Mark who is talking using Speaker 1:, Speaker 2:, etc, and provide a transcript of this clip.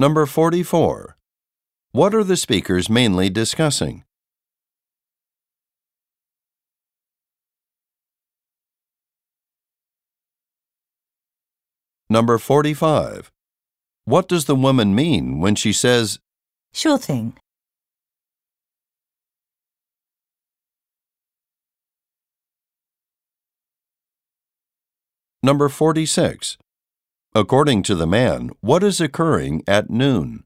Speaker 1: Number 44. What are the speakers mainly discussing? Number 45. What does the woman mean when she says,
Speaker 2: Sure thing.
Speaker 1: Number 46. According to the man, what is occurring at noon?